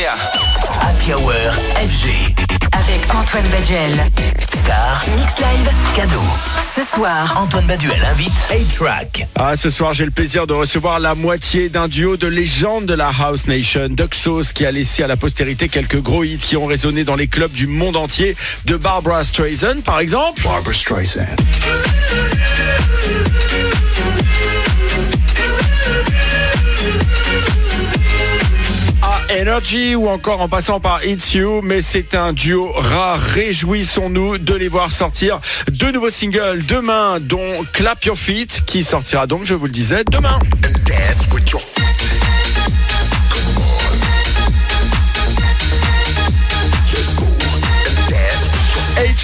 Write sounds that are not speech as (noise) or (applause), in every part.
Yeah. Happy Hour FG. Avec Antoine Baduel. Star. Mix Live. Cadeau. Ce soir. Antoine Baduel invite A-Track. Ah, ce soir, j'ai le plaisir de recevoir la moitié d'un duo de légendes de la House Nation, Duxos, qui a laissé à la postérité quelques gros hits qui ont résonné dans les clubs du monde entier, de Barbara Streisand, par exemple. Barbara Streisand. Energy ou encore en passant par It's You, mais c'est un duo rare. Réjouissons-nous de les voir sortir deux nouveaux singles demain, dont Clap Your Feet, qui sortira donc, je vous le disais, demain.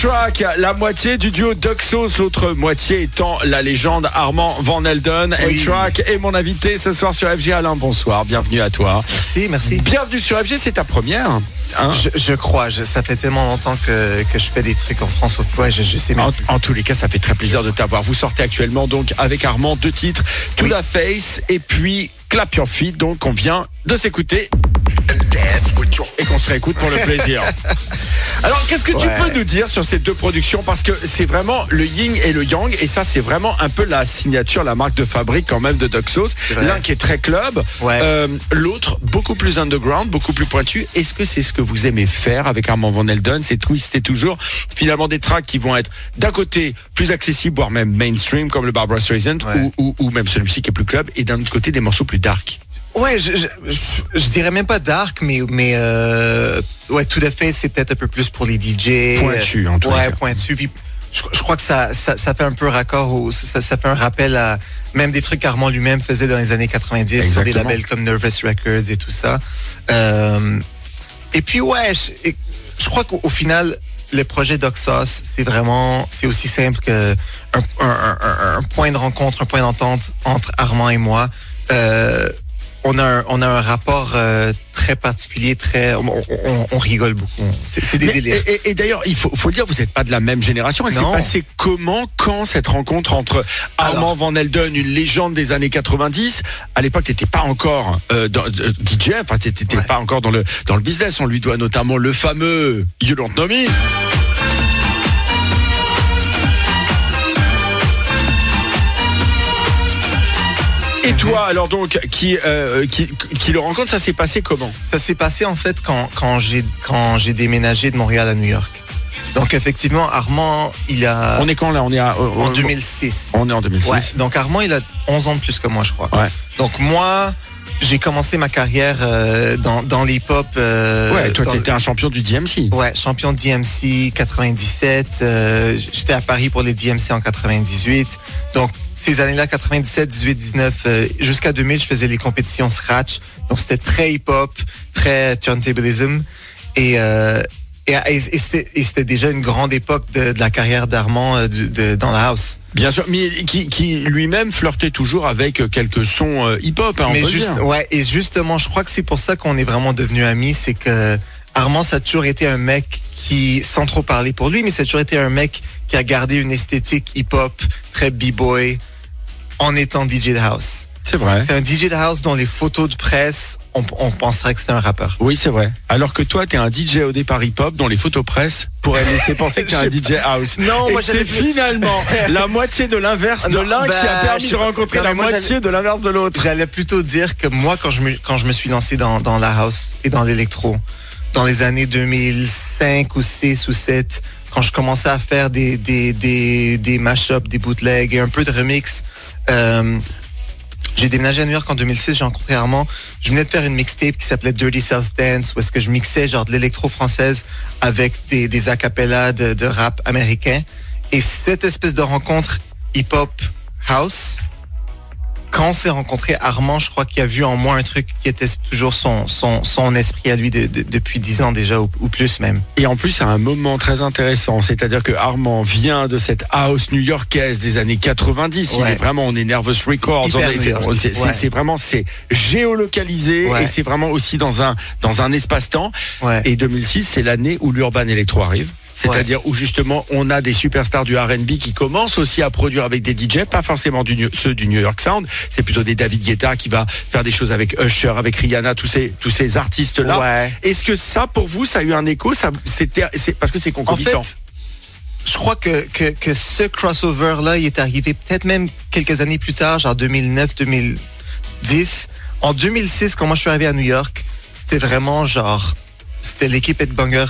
A-Track, la moitié du duo Duxos, l'autre moitié étant la légende Armand Van Elden. Oui. A-Track est mon invité ce soir sur FG. Alain, bonsoir, bienvenue à toi. Merci, merci. Bienvenue sur FG, c'est ta première. hein? Je, je crois, je- ça fait tellement longtemps que, que je fais des trucs en France. Ouais, je, je sais même En, plus. en tous les cas, ça fait très plaisir de t'avoir. Vous sortez actuellement donc avec Armand deux titres, To Oui. the Face et puis Clap Your Feet. Donc on vient de s'écouter et qu'on se réécoute pour le plaisir. (laughs) Alors qu'est-ce que tu Ouais. peux nous dire sur ces deux productions? Parce que c'est vraiment le yin et le yang et ça c'est vraiment un peu la signature, la marque de fabrique quand même de vrai. L'un qui est très club, Ouais. euh, l'autre beaucoup plus underground, beaucoup plus pointu. Est-ce que c'est ce que vous aimez faire avec Armand Van Elden C'est twister toujours finalement des tracks qui vont être d'un côté plus accessibles, voire même mainstream comme le Barbara Streisand Ouais. ou, ou, ou même celui-ci qui est plus club et d'un autre côté des morceaux plus dark. Ouais, je, je, je- je dirais même pas dark, mais mais euh, ouais, tout à fait, c'est peut-être un peu plus pour les DJ. Pointu, en tous les Ouais, cas. pointu. Puis je, je crois que ça, ça, ça fait un peu raccord au, ça, ça fait un rappel à même des trucs qu'Armand lui-même faisait dans les années 90 sur des labels comme Nervous Records et tout ça. Euh, et puis ouais, je, crois qu'au au final, le projet Doxos, c'est vraiment, c'est aussi simple que un, un- un- un point de rencontre, un point d'entente entre Armand et moi. Euh, on a un, on a un rapport euh, très particulier, très, on, on- on rigole beaucoup. C'est des Mais- délires. et, et- et d'ailleurs, il faut, faut le dire, vous n'êtes pas de la même génération. Elle s'est passée comment, quand cette rencontre entre Armand Van Elden, une légende des années 90, à l'époque, t'étais pas encore euh, dans, euh, DJ, enfin, t'étais Ouais. pas encore dans le dans le business. On lui doit notamment le fameux You Don't Know Me. Et toi, alors donc, qui, euh, qui, qui le rencontre, ça s'est passé comment? Ça s'est passé en fait quand, quand j'ai quand j'ai déménagé de Montréal à New York. Donc effectivement, Armand, il a On est quand là? On est à, euh, en on- 2006. On est en 2006. Ouais. Donc Armand, il a 11 ans de plus que moi, je crois. Ouais. Donc moi, j'ai commencé ma carrière euh, dans, dans l'hip-hop. euh, Ouais, toi, t'étais un champion du DMC. Ouais, champion DMC 97. euh, J'étais à Paris pour les DMC en 98. Donc, ces années-là, 97, 18, 19, euh, jusqu'à 2000, je faisais les compétitions scratch. Donc, c'était très hip-hop, très turntablism. Et, euh, et, et- c'était et c'était déjà une grande époque de, de la carrière d'Armand euh, de- de- dans la house. Bien sûr, mais qui, qui lui-même flirtait toujours avec quelques sons euh, hip-hop, hein, on Mais peut juste, dire. ouais, et justement, je crois que c'est pour ça qu'on est vraiment devenus amis, c'est que Armand, ça a toujours été un mec qui, sans trop parler pour lui, mais ça a toujours été un mec qui a gardé une esthétique hip-hop très b-boy en étant DJ de house. C'est vrai. C'est un DJ de house dont les photos de presse, on, on penserait que c'était un rappeur. Oui, c'est vrai. Alors que toi, t'es un DJ au départ hip-hop dont les photos presse pourraient laisser penser que t'es un (laughs) DJ house. Non, Et moi, c'est finalement (laughs) la moitié de l'inverse de l'un qui a bah, permis de rencontrer non, la moi, moitié de l'inverse de l'autre. J'allais plutôt dire que moi, quand je me, quand je me suis lancé dans, dans la house et dans l'électro, dans les années 2005 ou 6 ou 7, quand je commençais à faire des, des, des, des mash-ups, des bootlegs et un peu de remix, euh, j'ai déménagé à New York en 2006, j'ai rencontré Armand. Je venais de faire une mixtape qui s'appelait Dirty South Dance, où est-ce que je mixais genre de l'électro française avec des, des acapellas de, de rap américain. Et cette espèce de rencontre hip-hop house, quand on s'est rencontrés, Armand, je crois qu'il a vu en moi un truc qui était toujours son, son, son esprit à lui de- de- depuis dix ans déjà, ou, ou plus même. Et en plus, à un moment très intéressant, c'est-à-dire que Armand vient de cette house new-yorkaise des années 90. Il est vraiment, on est Nervous Records. c'est- Ouais. vraiment, c'est géolocalisé Ouais. et c'est vraiment aussi dans un dans un espace-temps. Et 2006, c'est l'année où l'urban electro arrive. C'est-à-dire où justement on a des superstars du R&B qui commencent aussi à produire avec des DJ, pas forcément du, ceux du New York Sound, c'est plutôt des David Guetta qui va faire des choses avec Usher, avec Rihanna, tous ces tous ces artistes là. Ouais. Est-ce que ça pour vous ça a eu un écho? Ça c'était c'est parce que c'est En concomitant. fait, je crois que, que, que ce crossover-là, il est arrivé peut-être même quelques années plus tard, genre 2009-2010. En 2006, quand moi je suis arrivé à New York, c'était vraiment genre, c'était l'équipe Headbanger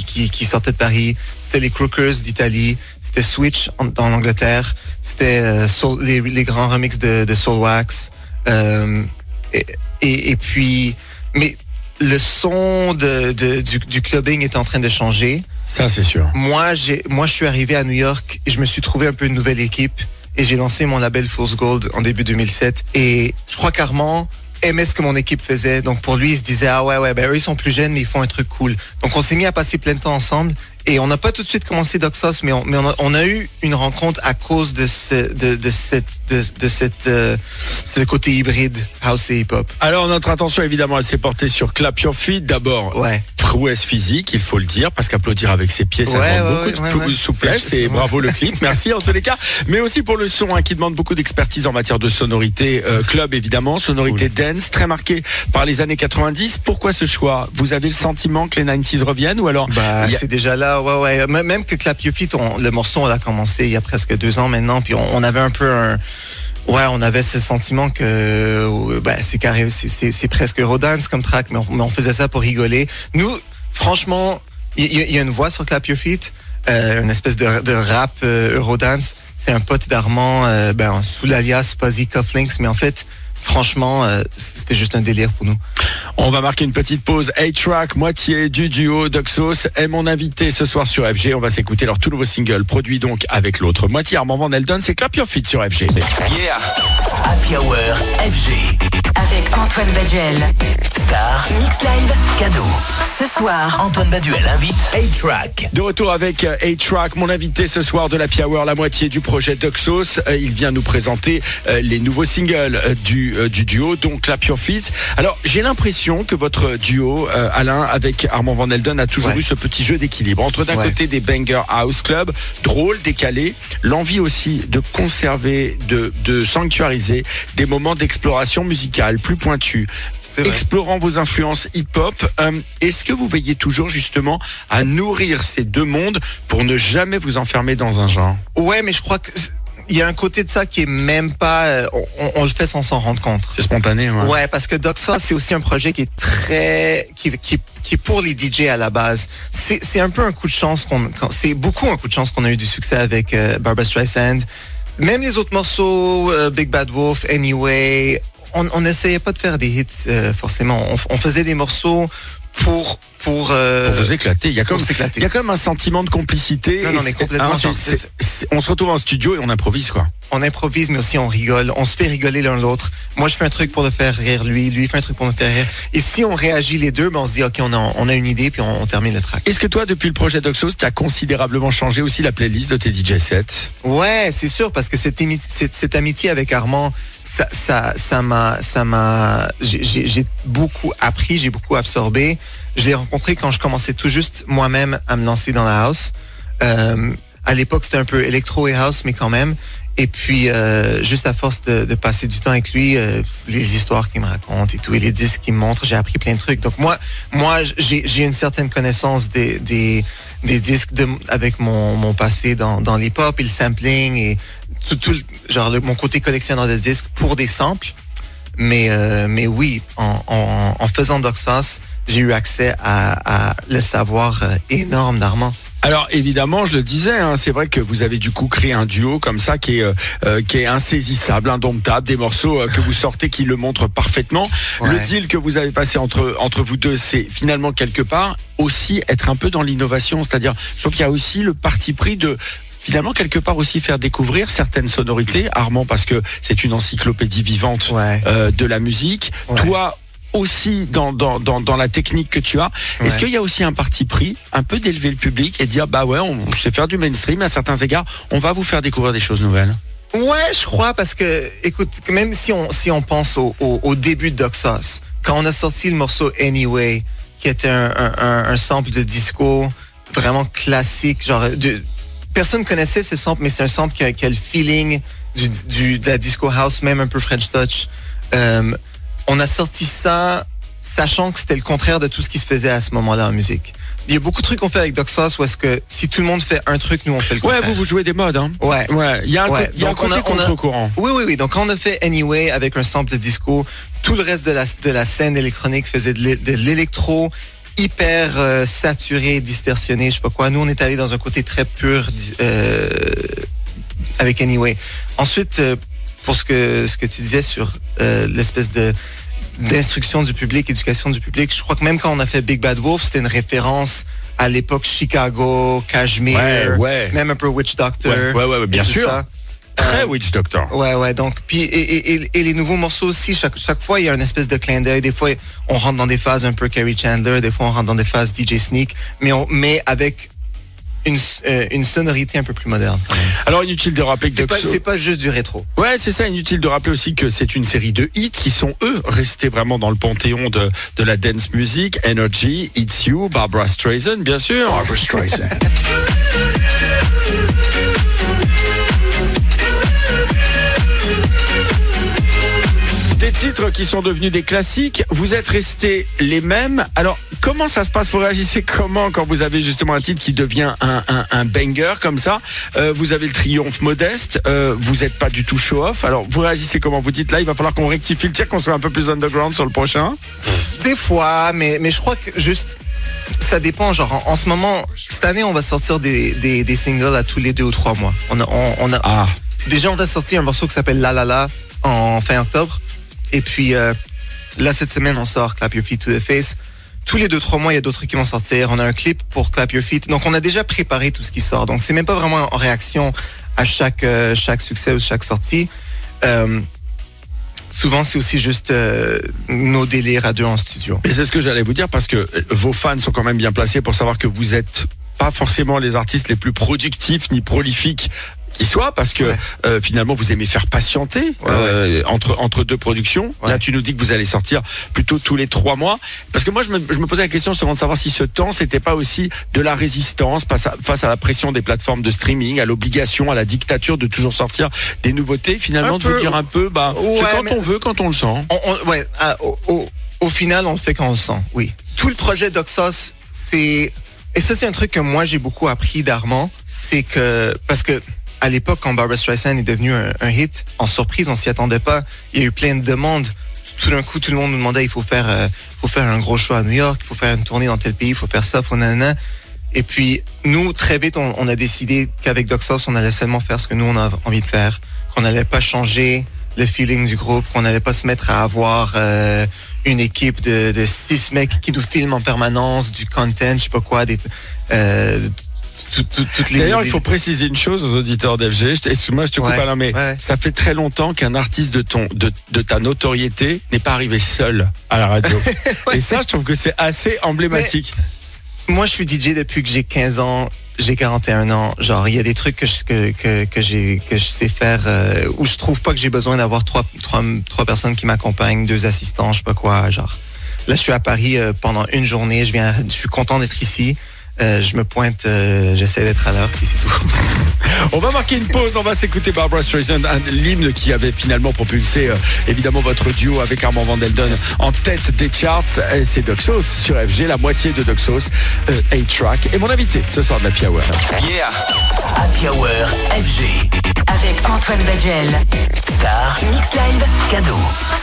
qui, qui, qui sortait de Paris, c'était les Crookers d'Italie, c'était Switch en, en Angleterre, c'était euh, les, les grands remixes de, de Soulwax. Euh, et, et, et puis, mais le son de, de- du, du clubbing est en train de changer Ça c'est sûr. moi, j'ai, moi, je suis arrivé à New York et je me suis trouvé un peu une nouvelle équipe et j'ai lancé mon label Fool's Gold en début 2007. Et je crois qu'Armand aimait ce que mon équipe faisait. Donc pour lui, il se disait, ah ouais, ouais, ben eux, ils sont plus jeunes, mais ils font un truc cool. Donc on s'est mis à passer plein de temps ensemble. Et on n'a pas tout de suite commencé Doxos, mais, on, mais on, a, on a eu une rencontre à cause de ce, de, de cette, de, de cette, euh, ce côté hybride house et hip hop. Alors notre attention évidemment elle s'est portée sur Clap Your Feet d'abord Ouais. prouesse physique, il faut le dire, parce qu'applaudir avec ses pieds, ça Ouais, demande ouais, beaucoup ouais, de souplesse et bravo le clip. Merci en tous les cas. Mais aussi pour le son hein, qui demande beaucoup d'expertise en matière de sonorité euh, club évidemment, sonorité dance, très marquée par les années 90. Pourquoi ce choix? Vous avez le sentiment que les 90s reviennent ou alors Bah, a- c'est déjà là, ouais, ouais. Même que Clap Your Feet, le morceau, on l'a commencé il y a presque deux ans maintenant, puis on, avait un peu un, ouais, on avait ce sentiment que, euh, bah, c'est carré, c'est- presque Eurodance comme track, mais on, faisait ça pour rigoler. Nous, franchement, il y, a une voix sur Clap Your Feet, euh, une espèce de, rap Eurodance. C'est un pote d'Armand, euh, ben, sous l'alias Fuzzy Cufflinks, mais en fait, franchement, euh, c'était juste un délire pour nous. On va marquer une petite pause. A-Track, moitié du duo Doxos est mon invité ce soir sur FG. On va s'écouter leur tout nouveau single, produit donc avec l'autre moitié. Armand Van Eldon, c'est Clap Your Feet sur FG. Yeah. Happy Hour FG. Avec Antoine Baduel. Star. Mix Live. Cadeau. Ce soir, Antoine Baduel invite A-Track. De retour avec euh, A-Track, mon invité ce soir de la Hour, la moitié du projet Doxos. Euh, Il vient nous présenter euh, les nouveaux singles du, du duo, donc Clap Your Feet. Alors, j'ai l'impression que votre duo, Alain, avec Armand Van Elden, a toujours Ouais. eu ce petit jeu d'équilibre. Entre d'un Ouais. côté des Banger House Club, drôle, décalé, l'envie aussi de conserver, de, de sanctuariser des moments d'exploration musicale plus pointus. Explorant vos influences hip-hop, euh, est-ce que vous veillez toujours justement à nourrir ces deux mondes pour ne jamais vous enfermer dans un genre? Ouais, mais je crois que il y a un côté de ça qui est même pas, euh, on, on le fait sans s'en rendre compte. C'est spontané, ouais. Ouais, parce que Doxa, c'est aussi un projet qui est très, qui, qui, qui est pour les DJ à la base. C'est, c'est un peu un coup de chance qu'on, qu'on- c'est beaucoup un coup de chance qu'on a eu du succès avec euh, Barbara Streisand. Même les autres morceaux, euh, Big Bad Wolf, Anyway, on n'essayait pas de faire des hits euh, forcément. On faisait des morceaux pour pour, euh, Pour vous éclater. Il y a comme, il y a comme un sentiment de complicité. Non, non, mais complètement, on se retrouve en studio et on improvise, quoi. on improvise, mais aussi on rigole. On se fait rigoler l'un l'autre. Moi, je fais un truc pour le faire rire lui. Lui fait un truc pour me faire rire. Et si on réagit les deux, ben, on se dit, OK, on a, on a une idée, puis on, on termine le track. Est-ce que toi, depuis le projet Doxos, tu as considérablement changé aussi la playlist de tes DJ sets? Ouais, c'est sûr, parce que cette, imi- cette, cette amitié avec Armand, ça, ça, ça m'a, ça m'a, j'ai- beaucoup appris, j'ai beaucoup absorbé. Je l'ai rencontré quand je commençais tout juste moi-même à me lancer dans la house. Euh, à l'époque, c'était un peu électro et house, mais quand même. Et puis, euh, juste à force de, passer du temps avec lui, euh, les histoires qu'il me raconte et tout, et les disques qu'il me montre, j'ai appris plein de trucs. Donc moi, moi, j'ai une certaine connaissance des, des, des disques avec mon, mon passé dans, dans l'hip-hop et le sampling et tout, genre le- mon côté collectionneur de disques pour des samples. Mais, euh, mais oui, en, en, en faisant Doxos, j'ai eu accès à, à le savoir euh, énorme d'Armand. Alors évidemment, je le disais, hein, c'est vrai que vous avez du coup créé un duo comme ça qui est euh, qui est insaisissable, indomptable, des morceaux euh, que vous sortez qui le montrent parfaitement. Le deal que vous avez passé entre entre vous deux, c'est finalement quelque part aussi être un peu dans l'innovation, c'est-à-dire, je trouve qu'il y a aussi le parti pris de finalement quelque part aussi faire découvrir certaines sonorités, Armand parce que c'est une encyclopédie vivante Ouais. euh, de la musique. Ouais. Toi aussi dans, dans, dans, dans la technique que tu as. Est-ce qu'il y a aussi un parti pris, un peu d'élever le public et dire bah ouais, on sait faire du mainstream à certains égards, on va vous faire découvrir des choses nouvelles? Ouais, je crois parce que, écoute, même si on si on pense au, au, au début de Doxos, quand on a sorti le morceau Anyway, qui était un, un, un, un sample de disco vraiment classique. Genre, de, personne connaissait ce sample, mais c'est un sample qui a, qui a le feeling du, du- de la disco house, même un peu French touch. Euh, on a sorti ça sachant que c'était le contraire de tout ce qui se faisait à ce moment-là en musique. Il y a beaucoup de trucs qu'on fait avec Doxos où est-ce que si tout le monde fait un truc, nous on fait le Ouais, contraire. vous, vous jouez des modes, hein. Ouais. Ouais, il y a un, Ouais, co- il y a un donc on côté a- on a- contre-courant. Oui, oui, oui. Donc, quand on a fait Anyway avec un sample de disco, tout le reste de la, de la scène électronique faisait de l'électro hyper euh, saturé, distorsionné, je sais pas quoi. Nous, on est allé dans un côté très pur euh, avec Anyway. Ensuite, euh, pour ce que, ce que tu disais sur l'espèce de d'instruction du public, éducation du public, je crois que même quand on a fait Big Bad Wolf, c'était une référence à l'époque Chicago, Cashmere, Ouais, ouais. même un peu Witch Doctor. Ouais, ouais, bien sûr. ça. Très Euh, Witch Doctor. Ouais, ouais. Donc, puis et, et, et- et les nouveaux morceaux aussi. Chaque chaque fois, il y a une espèce de clin d'œil. Des fois, on rentre dans des phases un peu Carrie Chandler. Des fois, on rentre dans des phases DJ Sneak. Mais on mais avec une euh, une sonorité un peu plus moderne. quand même. Alors inutile de rappeler que C'est pas c'est pas juste du rétro. Ouais, c'est ça. Inutile de rappeler aussi que c'est une série de hits qui sont eux restés vraiment dans le panthéon de, de la dance music. Energy, It's You, Barbara Streisand, bien sûr. Barbara Streisand. (laughs) titres qui sont devenus des classiques. Vous êtes restés les mêmes. Alors, comment ça se passe? Vous réagissez comment quand vous avez justement un titre qui devient un, un, un banger comme ça? Euh, Vous avez le triomphe modeste. euh, vous n'êtes pas du tout show-off. Alors, vous réagissez comment? Vous dites là, il va falloir qu'on rectifie le tir, qu'on soit un peu plus underground sur le prochain. Des fois, mais mais je crois que juste ça dépend. Genre en, en ce moment, cette année, on va sortir des, des des singles à tous les deux ou trois mois. On a on, on a Ah, Déjà, on a sorti un morceau qui s'appelle La La La en fin octobre. Et puis euh, là, cette semaine, on sort Clap Your Feet to the Face. Tous les deux, trois mois, il y a d'autres qui vont sortir. On a un clip pour Clap Your Feet. Donc, on a déjà préparé tout ce qui sort. Donc, c'est même pas vraiment en réaction à chaque, euh, chaque succès ou chaque sortie. Euh, souvent, c'est aussi juste nos délires à deux en studio. Et c'est ce que j'allais vous dire parce que vos fans sont quand même bien placés pour savoir que vous êtes pas forcément les artistes les plus productifs ni prolifiques qui soient parce que Ouais. euh, finalement vous aimez faire patienter Ouais, euh, entre entre deux productions. Là tu nous dis que vous allez sortir plutôt tous les trois mois parce que moi je me, je me posais la question justement de savoir si ce temps c'était pas aussi de la résistance face à, face à la pression des plateformes de streaming, à l'obligation, à la dictature de toujours sortir des nouveautés. Finalement Un de vous dire un peu bah c'est quand on veut quand on le sent. On, on- ouais, à- au, au- au final, on le fait quand on le sent, oui. Tout le projet d'Oxos, c'est... Et ça, c'est un truc que moi, j'ai beaucoup appris d'Armand. C'est que... Parce que à l'époque, quand Barbara Streisand est devenu un, hit, en surprise, on s'y attendait pas. Il y a eu plein de demandes. Tout d'un coup, tout le monde nous demandait, il faut faire, euh, faut faire un gros show à New York, il faut faire une tournée dans tel pays, il faut faire ça, faut nanana. Et puis, nous, très vite, on, on a décidé qu'avec Doxos, on allait seulement faire ce que nous, on a envie de faire, qu'on n'allait pas changer le feeling du groupe, qu'on n'allait pas se mettre à avoir euh, une équipe de, de six mecs qui nous filment en permanence, du content, je sais pas quoi, des, euh, tout- tout- toutes les... D'ailleurs, il faut préciser une chose aux auditeurs d'FG. Excuse-moi, je te coupe Ouais, à la mais ouais. ça fait très longtemps qu'un artiste de ton, de, de ta notoriété n'est pas arrivé seul à la radio. (laughs) Ouais. Et ça, je trouve que c'est assez emblématique. Moi, je suis DJ depuis que j'ai 15 ans. J'ai 41 ans. Genre, il y a des trucs que je, que, que, que j'ai, que je sais faire euh, où je trouve pas que j'ai besoin d'avoir trois, trois, trois personnes qui m'accompagnent, deux assistants, je sais pas quoi. Genre, là, je suis à Paris euh, pendant une journée. Je viens, je suis content d'être ici. Euh, je me pointe, euh, j'essaie d'être à l'heure, puis c'est tout. (laughs) On va marquer une pause. On va s'écouter Barbara Streisand, un- l'hymne qui avait finalement propulsé euh, évidemment votre duo avec Armand Van Delden en tête des charts. Et C'est Doxos sur FG, la moitié de Doxos, 8-track. Et mon invité ce soir de la Hour. Yeah. Happy Hour FG. Avec Antoine Baduel. Star. Mix Live. Cadeau.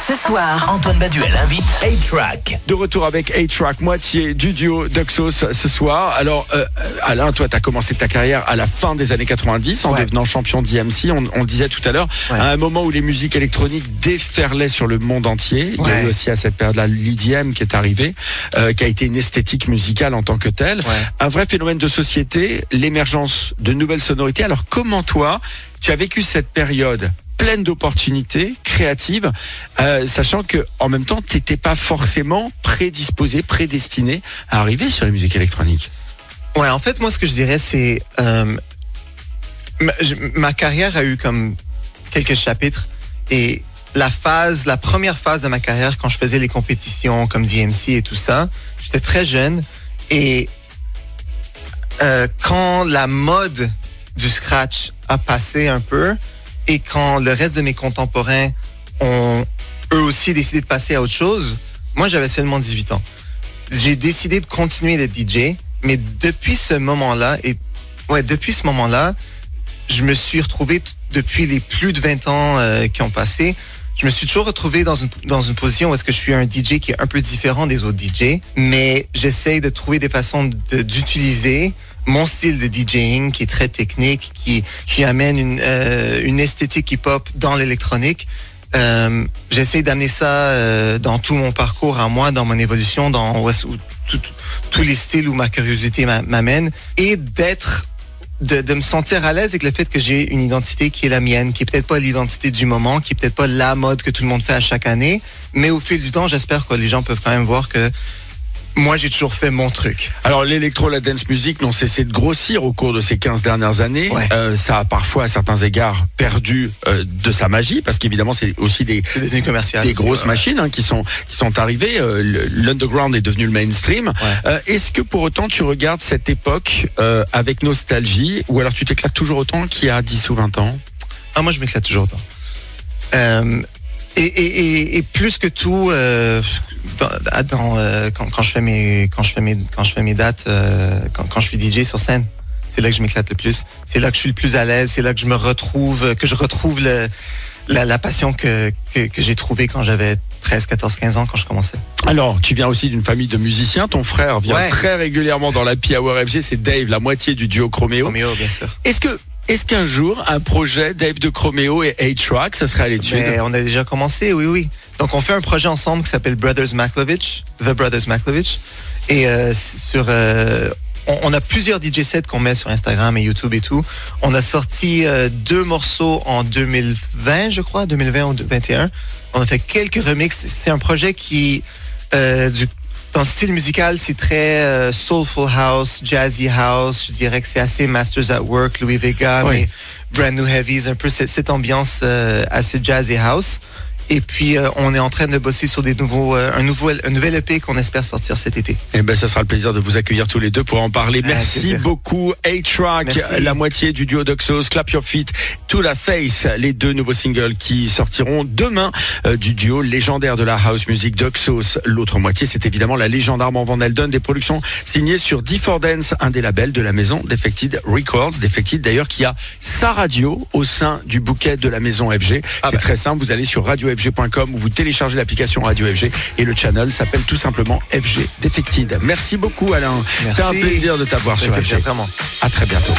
Ce soir, Antoine Baduel invite A-Track. De retour avec A-Track, moitié du duo Doxos ce soir. Alors, euh, Alain, toi, tu as commencé ta carrière à la fin des années 90 en Ouais. devenant champion d'IMC. On, disait tout à l'heure, Ouais. à un moment où les musiques électroniques déferlaient sur le monde entier. Il y a eu aussi à cette période-là l'IDM qui est arrivé, euh, qui a été une esthétique musicale en tant que telle. Un vrai phénomène de société, l'émergence de nouvelles sonorités. Alors, comment toi, tu as vécu cette période pleine d'opportunités créatives, euh, sachant que en même temps, t'étais pas forcément prédisposé, prédestiné à arriver sur la musique électronique. Ouais, en fait, moi, ce que je dirais, c'est euh, ma, carrière a eu comme quelques chapitres et la phase, la première phase de ma carrière, quand je faisais les compétitions comme DMC et tout ça, j'étais très jeune et euh, quand la mode du scratch a passé un peu et quand le reste de mes contemporains ont eux aussi décidé de passer à autre chose, moi j'avais seulement 18 ans. J'ai décidé de continuer d'être DJ, mais depuis ce moment-là, et ouais, depuis ce moment-là, je me suis retrouvé depuis les plus de 20 ans euh, qui ont passé, je me suis toujours retrouvé dans une, dans une position où est-ce que je suis un DJ qui est un peu différent des autres DJ, mais j'essaye de trouver des façons d'utiliser mon style de DJing qui est très technique, qui, qui amène une, euh, une esthétique hip-hop dans l'électronique. Euh, J'essaie d'amener ça euh, dans tout mon parcours à moi, dans mon évolution, dans où tous les styles où ma curiosité m'a- m'amène et d'être de, de me sentir à l'aise avec le fait que j'ai une identité qui est la mienne, qui est peut-être pas l'identité du moment, qui est peut-être pas la mode que tout le monde fait à chaque année, mais au fil du temps, j'espère que les gens peuvent quand même voir que moi, j'ai toujours fait mon truc. Alors l'électro, la dance music n'ont cessé de grossir au cours de ces 15 dernières années. Ouais. Euh, ça a parfois à certains égards perdu euh, de sa magie parce qu'évidemment c'est aussi des, des grosses ouais. machines hein, qui sont qui sont arrivées. Euh, L'underground est devenu le mainstream. Ouais. Est-ce que pour autant tu regardes cette époque avec nostalgie ou alors tu t'éclates toujours autant qu'il y a 10 ou 20 ans? Ah, moi, je m'éclate toujours autant. Et, et, et, et plus que tout, euh, dans, euh, quand, quand je fais mes, quand je fais mes, quand je fais mes dates, euh, quand, quand je suis DJ sur scène, c'est là que je m'éclate le plus. C'est là que je suis le plus à l'aise. C'est là que je me retrouve, que je retrouve le, la, la passion que, que, que j'ai trouvée quand j'avais 13, 14, 15 ans, quand je commençais. Alors, tu viens aussi d'une famille de musiciens. Ton frère vient Ouais. très régulièrement dans la Hour FG. C'est Dave, la moitié du duo Chromeo. Roméo, bien sûr. Est-ce que est-ce qu'un jour un projet Dave de Chromeo et A-Track, ça serait à l'étude on a déjà commencé, oui, oui. Donc, on fait un projet ensemble qui s'appelle Brothers Maklovich, The Brothers Maklovich. Et euh, sur, euh, on, a plusieurs DJ sets qu'on met sur Instagram et YouTube et tout. On a sorti euh, deux morceaux en 2020, je crois, 2020 ou 2021. On a fait quelques remixes. C'est un projet qui, du, dans le style musical, c'est très euh, soulful house, jazzy house. Je dirais que c'est assez Masters at Work, Louis Vega, Oui. mais Brand New Heavies, un peu cette, cette ambiance euh, assez jazz et house. Et puis, euh, on est en train de bosser sur des nouveaux, euh, un, nouveau, un nouvel EP qu'on espère sortir cet été. Eh ben, ça sera le plaisir de vous accueillir tous les deux pour en parler. Ah, Merci beaucoup. A-Track, la moitié du duo d'Oxos, Clap Your Feet, To La Face, les deux nouveaux singles qui sortiront demain euh, du duo légendaire de la house music d'Oxos. L'autre moitié, c'est évidemment la légende Armand Van Elden, des productions signées sur D4 Dance, un des labels de la maison Defected Records. Defected d'ailleurs qui a sa radio au sein du bouquet de la maison FG. Ah c'est bah. très simple, vous allez sur radiofg.com ou vous téléchargez l'application Radio FG et le channel s'appelle tout simplement FG Defected. Merci beaucoup Alain. C'était un plaisir de t'avoir sur FG. vraiment. À très bientôt.